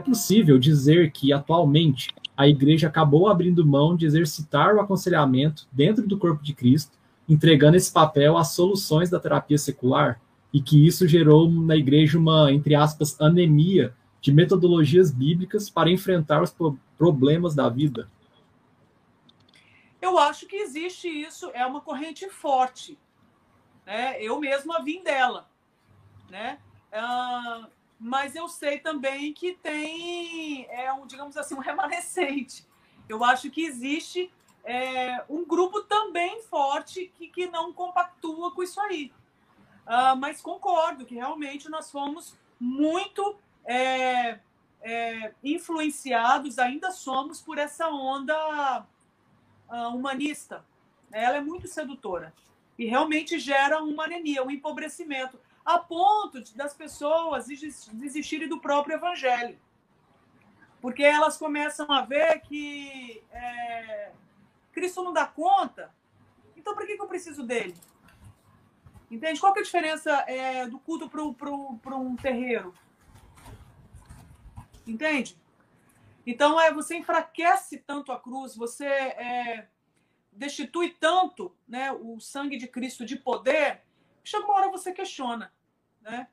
possível dizer que, atualmente, a igreja acabou abrindo mão de exercitar o aconselhamento dentro do corpo de Cristo, entregando esse papel às soluções da terapia secular, e que isso gerou na igreja uma, entre aspas, anemia de metodologias bíblicas para enfrentar os problemas da vida? Eu acho que existe isso, é uma corrente forte. Né? Eu mesma vim dela. Né? Uh, mas eu sei também que tem, é um, digamos assim, um remanescente. Eu acho que existe é, um grupo também forte que, que não compactua com isso aí. Uh, mas concordo que realmente nós fomos muito é, é, influenciados, ainda somos, por essa onda uh, humanista. Ela é muito sedutora e realmente gera uma anemia, um empobrecimento a ponto das pessoas desistirem do próprio evangelho. Porque elas começam a ver que é, Cristo não dá conta, então para que, que eu preciso dele? Entende? Qual que é a diferença é, do culto para um terreiro? Entende? Então, é, você enfraquece tanto a cruz, você é, destitui tanto né, o sangue de Cristo de poder, chega uma hora você questiona. Né?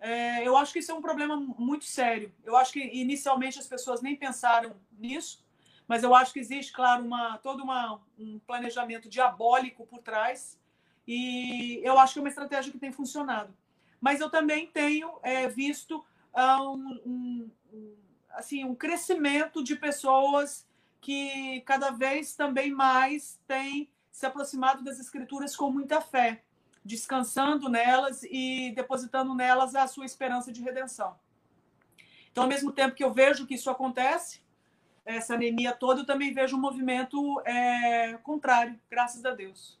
É, eu acho que isso é um problema muito sério. Eu acho que inicialmente as pessoas nem pensaram nisso, mas eu acho que existe, claro, uma, todo uma, um planejamento diabólico por trás, e eu acho que é uma estratégia que tem funcionado. Mas eu também tenho é, visto uh, um, um, assim, um crescimento de pessoas que cada vez também mais têm se aproximado das escrituras com muita fé descansando nelas e depositando nelas a sua esperança de redenção. Então, ao mesmo tempo que eu vejo que isso acontece, essa anemia toda, eu também vejo um movimento é, contrário, graças a Deus.